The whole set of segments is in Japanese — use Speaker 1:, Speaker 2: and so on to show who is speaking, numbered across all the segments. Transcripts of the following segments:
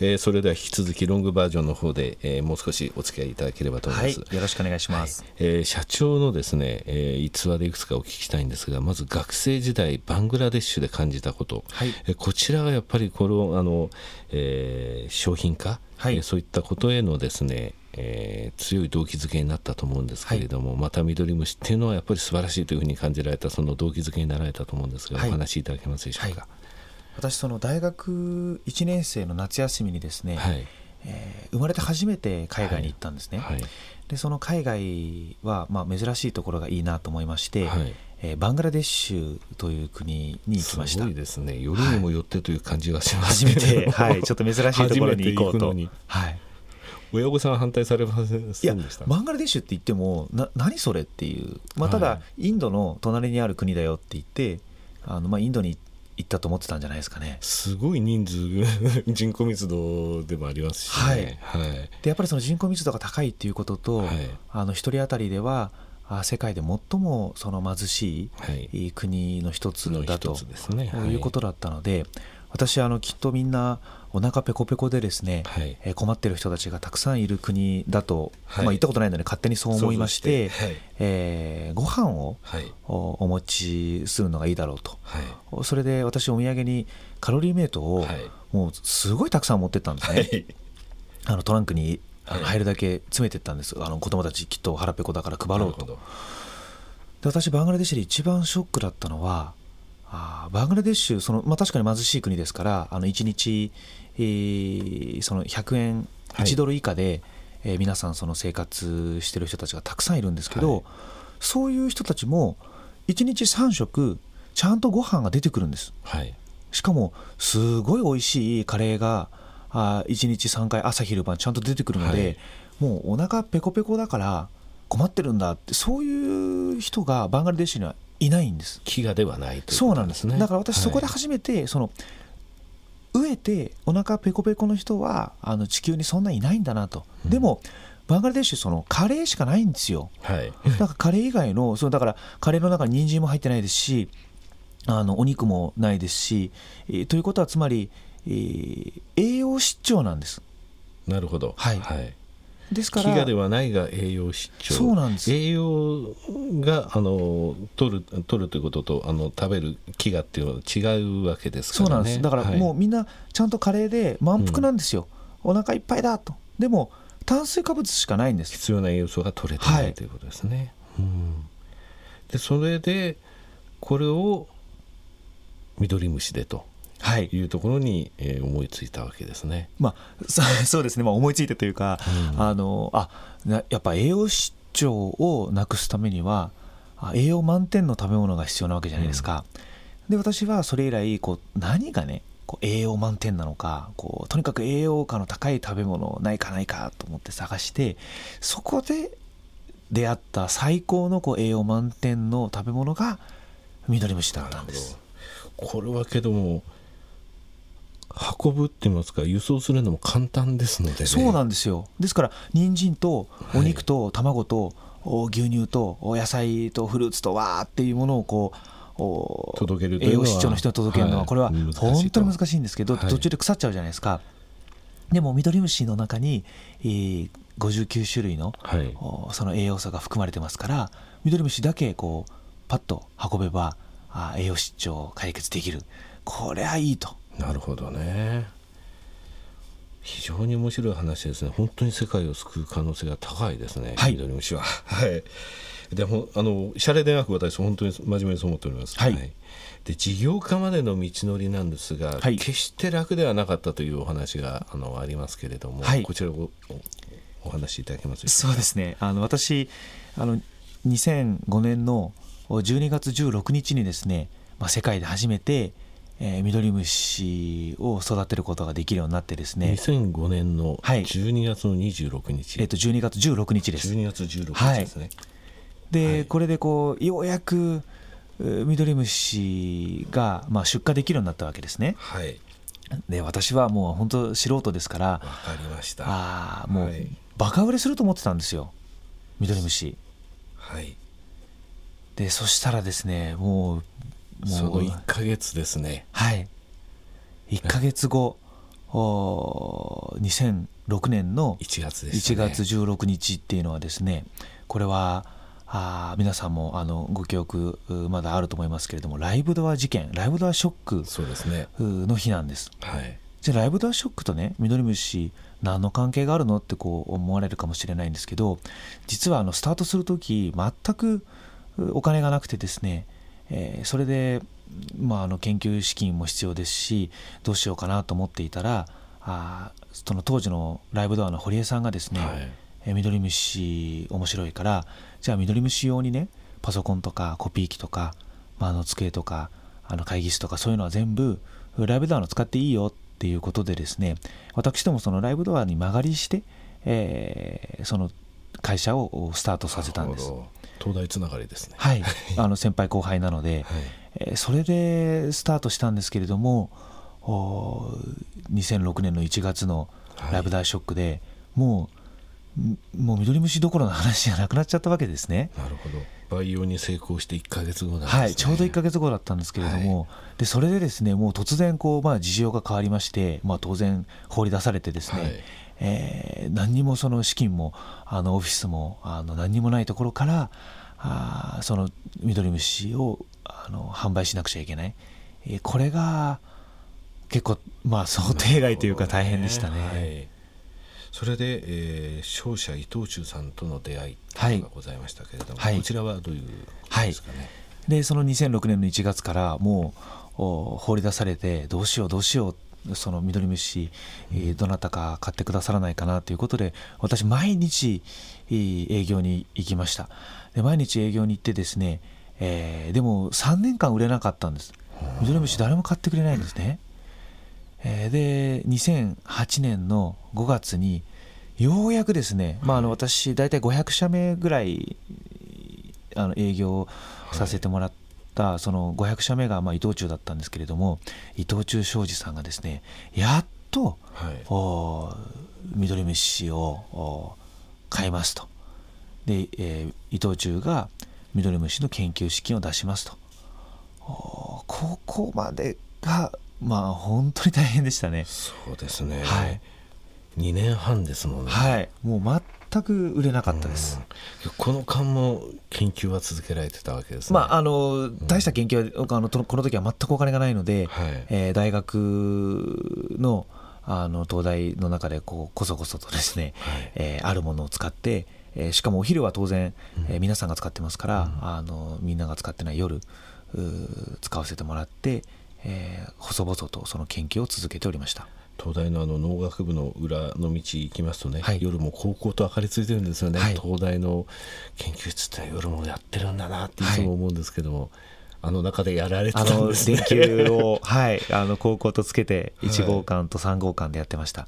Speaker 1: えー、それでは引き続きロングバージョンの方で、えー、もう少しお付き合いいただければと思います、
Speaker 2: はい、よろしくお願いします、はい、
Speaker 1: えー、社長のですね、えー、逸話でいくつかお聞きしたいんですがまず学生時代バングラデシュで感じたこと、はい、えー、こちらはやっぱりこのあの、えー、商品化、はい、えー、そういったことへのですねえー、強い動機づけになったと思うんですけれども、はい、また緑虫っていうのはやっぱり素晴らしいというふうに感じられたその動機づけになられたと思うんですが、はい、お話しいただけますでしょうか、はい、
Speaker 2: 私その大学1年生の夏休みにですね、はい、えー、生まれて初めて海外に行ったんですね、でその海外はまあ珍しいところがいいなと思いまして、えー、バングラデシュという国に行きました。
Speaker 1: すごいですね。夜にもよってという感じがしま
Speaker 2: す、ね、初めて、はい、ちょっと珍しいところに行こうと。はい。
Speaker 1: 親御さん反対されませんでした？
Speaker 2: バングラデシュって言ってもな何それっていう、まあ、ただ、インドの隣にある国だよって言ってあの、まあ、インドに行ったと思ってたんじゃないですかね。
Speaker 1: すごい人数 人口密度でもありますし、ね、
Speaker 2: はい、はい、でやっぱりその人口密度が高いっていうことと、はい、あの1人当たりでは世界で最もその貧しい国の一つだと、はい、いうことだったので、私あのきっとみんなお腹ペコペコでですね、はい、え困ってる人たちがたくさんいる国だと、はい、まあ、行ったことないので勝手にそう思いまして、はい、えー、ご飯を、おお持ちするのがいいだろうと、はい、それで私お土産にカロリーメイトを、もうすごいたくさん持ってったんですね、あのトランクに入るだけ詰めてったんです。あの子供たちきっと腹ペコだから配ろうと。で私バングラデシュで一番ショックだったのはあバングラデシュその、まあ、確かに貧しい国ですからあの1日、えー、その100円1ドル以下で、はい、えー、皆さんその生活してる人たちがたくさんいるんですけど、はい、そういう人たちも1日3食ちゃんとご飯が出てくるんです、はい、しかもすごい美味しいカレーがあ1日3回朝昼晩ちゃんと出てくるので、もうお腹ペコペコだから困ってるんだってそういう人がバングラデシュにはいないんです。
Speaker 1: 飢餓ではない
Speaker 2: という、ね、そうなんです。だから私そこで初めて、その飢えてお腹ペコペコの人はあの地球にそんないないんだなと、うん、でもバングラデシュそのカレーしかないんですよ、はい、だからカレー以外のそうだからカレーの中に人参も入ってないですしあのお肉もないですし、えー、ということはつまり、えー、栄養失調なんです。
Speaker 1: なるほど。
Speaker 2: はい、はい
Speaker 1: ですから飢餓ではないが栄養失調。そうなんです。栄養があの取る取るということとあの食べる飢餓っていうのは違うわけですから、ね、
Speaker 2: そうなんです。だからもうみんなちゃんとカレーで満腹なんですよ、うん、お腹いっぱいだと。でも炭水化物しかないんです
Speaker 1: 必要な栄養素が取れてない、はい、ということですね、うん、でそれでこれを緑虫でというところに、えー、思いついたわけですね。
Speaker 2: まあ、そ うですね、まあ、思いついたというか、うん、あのあやっぱ栄養失調をなくすためには栄養満点の食べ物が必要なわけじゃないですか。うん、で私はそれ以来こう何がねこう栄養満点なのかこうとにかく栄養価の高い食べ物ないかないかと思って探してそこで出会った最高のこう栄養満点の食べ物が緑虫だったんです。
Speaker 1: これはけども運ぶって言いますか輸送するのも簡単ですので、ね、
Speaker 2: そうなんですよ。ですから人参とお肉と卵と牛乳と野菜とフルーツとわーっていうものをこ
Speaker 1: う届ける
Speaker 2: 栄養失調の人に届けるのはこれは本当に難しいんですけど途中で腐っちゃうじゃないですか。でもミドリムシの中に59種類のその栄養素が含まれてますからミドリムシだけこうパッと運べば栄養失調を解決できる。これはいいと
Speaker 1: なるほどね。非常に面白い話ですね。本当に世界を救う可能性が高いですね、はい、緑虫は。はい。でもあのシャレでなく私本当に真面目にそう思っております、はい、はい、で事業家までの道のりなんですが、はい、決して楽ではなかったというお話があのありますけれども、はい、こちらをお話しいただけます
Speaker 2: そうですね。あの私あの2005年の12月16日にですね、まあ、世界で初めてえー、ミドリムシを育てることができるようになってですね。
Speaker 1: 2005年の12月の26日、
Speaker 2: はい、えー、と12月16日です。
Speaker 1: 12月16日ですね、はい、
Speaker 2: で、はい、これでこうようやくミドリムシが、まあ、出荷できるようになったわけですね。はい。で私はもう本当素人ですからわか
Speaker 1: りました。
Speaker 2: あもう、バカ売れすると思ってたんですよ。ミドリムシはい。でそしたらですねもう
Speaker 1: もう1か月ですね。
Speaker 2: はい。1か月後2006年の1月,、ね、1月16日っていうのはですねこれはあ皆さんもあのご記憶まだあると思いますけれどもライブドア事件ライブドアショックの日なんです。
Speaker 1: はい、
Speaker 2: じゃあライブドアショックとねミドリムシ何の関係があるのってこう思われるかもしれないんですけど実はあのスタートする時全くお金がなくてですね、えー、それで、まあ、あの研究資金も必要ですしどうしようかなと思っていたらあその当時のライブドアの堀江さんがですね、はい、えミドリムシ面白いからじゃあミドリムシ用にねパソコンとかコピー機とか、まあ、あの机とかあの会議室とかそういうのは全部ライブドアの使っていいよっていうことでですね私どもそのライブドアに曲がりして、えー、その会社をスタートさせたんです。
Speaker 1: 東大つながりですね。
Speaker 2: はい、あの先輩後輩なので、はい、えー、それでスタートしたんですけれども、2006年の1月のライブダーショックで、はい、もうもうミドリムシどころの話じゃなくなっちゃったわけですね。
Speaker 1: なるほど。培養に成功して1か月後なんです、
Speaker 2: ね、はい、ちょうど1か月後だったんですけれども、はい、でそれでですねもう突然こう、まあ、事情が変わりまして、まあ、当然放り出されてですね、はい、えー、何にもその資金もあのオフィスもあの何にもないところからあそのミドリムシをあの販売しなくちゃいけない、えー、これが結構まあ想定外というか大変でしたね。ねはい、
Speaker 1: それで、えー、商社伊藤忠さんとの出会いがございましたけれども、はい、こちらはどういうことですかね？はい、
Speaker 2: でその2006年の1月からもう放り出されてどうしようどうしようそのミドリムシ、えどなたか買ってくださらないかなということで私毎日営業に行きました。で毎日営業に行ってですね、えー、でも3年間売れなかったんです。ミドリムシ誰も買ってくれないんですね、えー、で2008年の5月にようやくですね、まあ、あの私大体500社目ぐらいあの営業させてもらった、その500社目がまあ伊藤忠だったんですけれども伊藤忠商事さんがですねやっと、はい、おミドリムシを買いますと。で、えー、伊藤忠がミドリムシの研究資金を出しますと。ここまでがまあ本当に大変でしたね。
Speaker 1: そうですね。はい。2年半ですもんね。
Speaker 2: はい。もう全く売れなかったです、
Speaker 1: この間も研究は続けられてたわけです、ね、
Speaker 2: まああの大した研究は、あのこの時は全くお金がないので、はい、えー、大学のあの東大の中でこうこそこそとですね、はい、えー、あるものを使ってえー、しかもお昼は当然、えー、皆さんが使ってますから、うん、あのみんなが使ってない夜使わせてもらって、えー、細々とその研究を続けておりました
Speaker 1: 東大のあの農学部の裏の道行きますとね、はい、夜も高校と明かりついてるんですよね、はい、東大の研究室って夜もやってるんだなっていつも思うんですけども、はい、あの中でやられてたんです
Speaker 2: ね。電球を、はい、あの高校とつけて1号館と3号館でやってました。
Speaker 1: な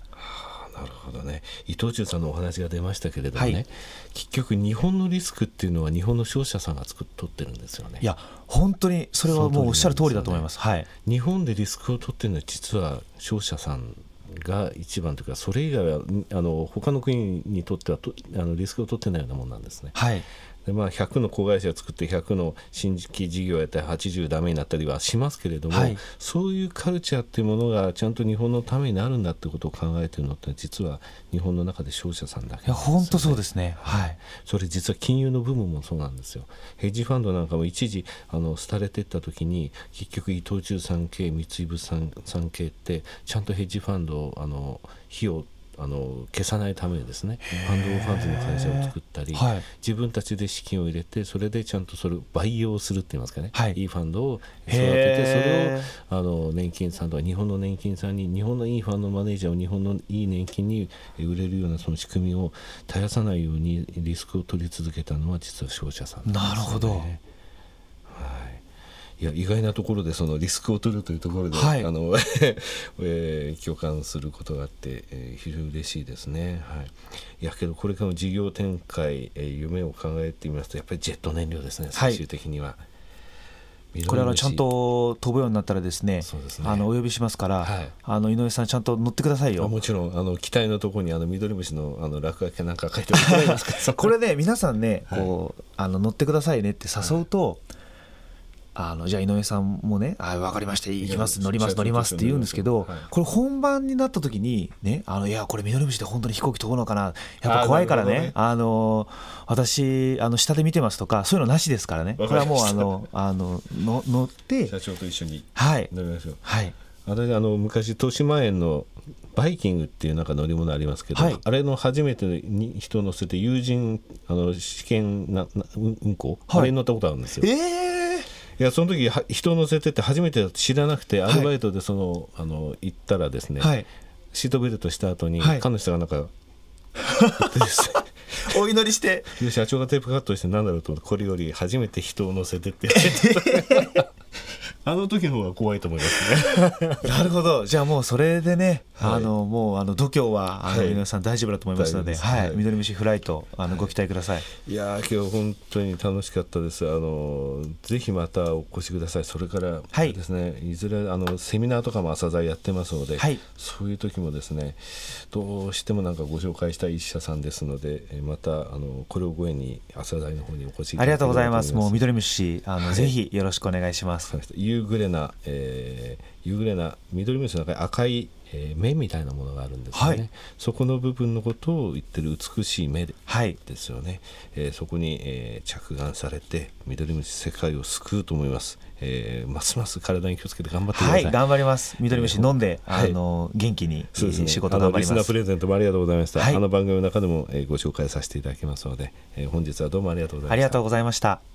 Speaker 1: るほどね。伊藤忠さんのお話が出ましたけれどもね、はい、結局日本のリスクっていうのは日本の商社さんが作っ取ってるんですよね。
Speaker 2: いや本当にそれはもうおっしゃる通りだと思います、ね、はい、
Speaker 1: 日本でリスクを取ってるのは実は商社さんが一番というかそれ以外はあの他の国にとってはとあのリスクを取ってないようなものなんですね。
Speaker 2: はい
Speaker 1: でまあ、100の子会社を作って100の新規事業をやって80ダメになったりはしますけれども、はい、そういうカルチャーっていうものがちゃんと日本のためになるんだってことを考えてるのって実は日本の中で商社さんだけ、ね、いや
Speaker 2: 本当そうですね、はい、
Speaker 1: それ実は金融の部門もそうなんですよ。ヘッジファンドなんかも一時あの廃れていった時に結局伊藤忠産経三井物産産経ってちゃんとヘッジファンドをあの費用あの消さないためにですねファンド・オブ・ファンズの会社を作ったり、はい、自分たちで資金を入れてそれでちゃんとそれを培養するって言いますかね、はい、いいファンドを育ててそれをあの年金さんとか日本の年金さんに日本のいいファンドマネージャーを日本のいい年金に売れるようなその仕組みを絶やさないようにリスクを取り続けたのは実は商社さん、
Speaker 2: ね、なるほど。
Speaker 1: いや意外なところでそのリスクを取るというところで、はい、あの えー、共感することがあって、えー、非常に嬉しいですね。はい、いやけどこれからの事業展開、えー、夢を考えてみますとやっぱりジェット燃料ですね最終的には。
Speaker 2: これはちゃんと飛ぶようになったらですね、そうですね。あのお呼びしますから、はい、あの井上さん、ちゃんと乗ってくださいよ。
Speaker 1: もちろん、あの機体のところにあの緑虫のあの落書きなんか書いてもらえますか
Speaker 2: これね、皆さんね、こうあの乗ってくださいねって誘うと、はいあのじゃあ井上さんもね「あ分かりました。行きます。乗ります。乗ります」って言うんですけど、はい、これ本番になった時にねあのいやこれミドリムシで本当に飛行機飛ぶのかな。やっぱ怖いからね、ね、あの私あの下で見てますとかそういうのなしですからね。これはもうあのあのの乗って
Speaker 1: 社長と一緒に。
Speaker 2: はい。
Speaker 1: 乗りましょう。
Speaker 2: はい。
Speaker 1: 私あの昔豊島園のバイキングっていうなんか乗り物ありますけど、はい、あれの初めてに人乗せて友人あの試験なな運行、はい、あれに乗ったことあるんですよ。
Speaker 2: えー、い
Speaker 1: やその時人乗せてて初めて知らなくてアルバイトでその、あの行ったらですね、シートベルトした後に、彼の人がなんか
Speaker 2: お祈りして。
Speaker 1: 社長がテープカットしてなんだろうとこれより初めて人を乗せてって あの時の方が怖いと思いますね。
Speaker 2: なるほど。じゃあもうそれでね、はい、あのもうあの度胸はあの、皆さん大丈夫だと思いますので、はい、はい、緑虫フライトあのご期待ください。
Speaker 1: いや今日本当に楽しかったです。あのぜひまたお越しください。それからですね、い、ずれあのセミナーとかも朝材やってますので、そういう時もですねどうしてもなんかご紹介したい医者さんですのでまたあのこれをご縁に朝材の方にお越し
Speaker 2: ありがとうございます。もう緑虫あの、ぜひよろしくお願いします
Speaker 1: 夕暮れな、えー、夕暮れな緑虫の中に赤い、えー、目みたいなものがあるんですよね、はい、そこの部分のことを言ってる美しい目で,、はい、ですよね、えー、そこに、えー、着眼されて緑虫世界を救うと思います、えー、ますます体に気をつけて頑張ってください。
Speaker 2: はい、頑張ります。緑虫飲んで、あの元気に仕事頑張ります。リスナ
Speaker 1: ープレゼントもありがとうございました。はい、あの番組の中でも、えー、ご紹介させていただきますので、えー、本日はどうもありがとうございました。
Speaker 2: ありがとうございました。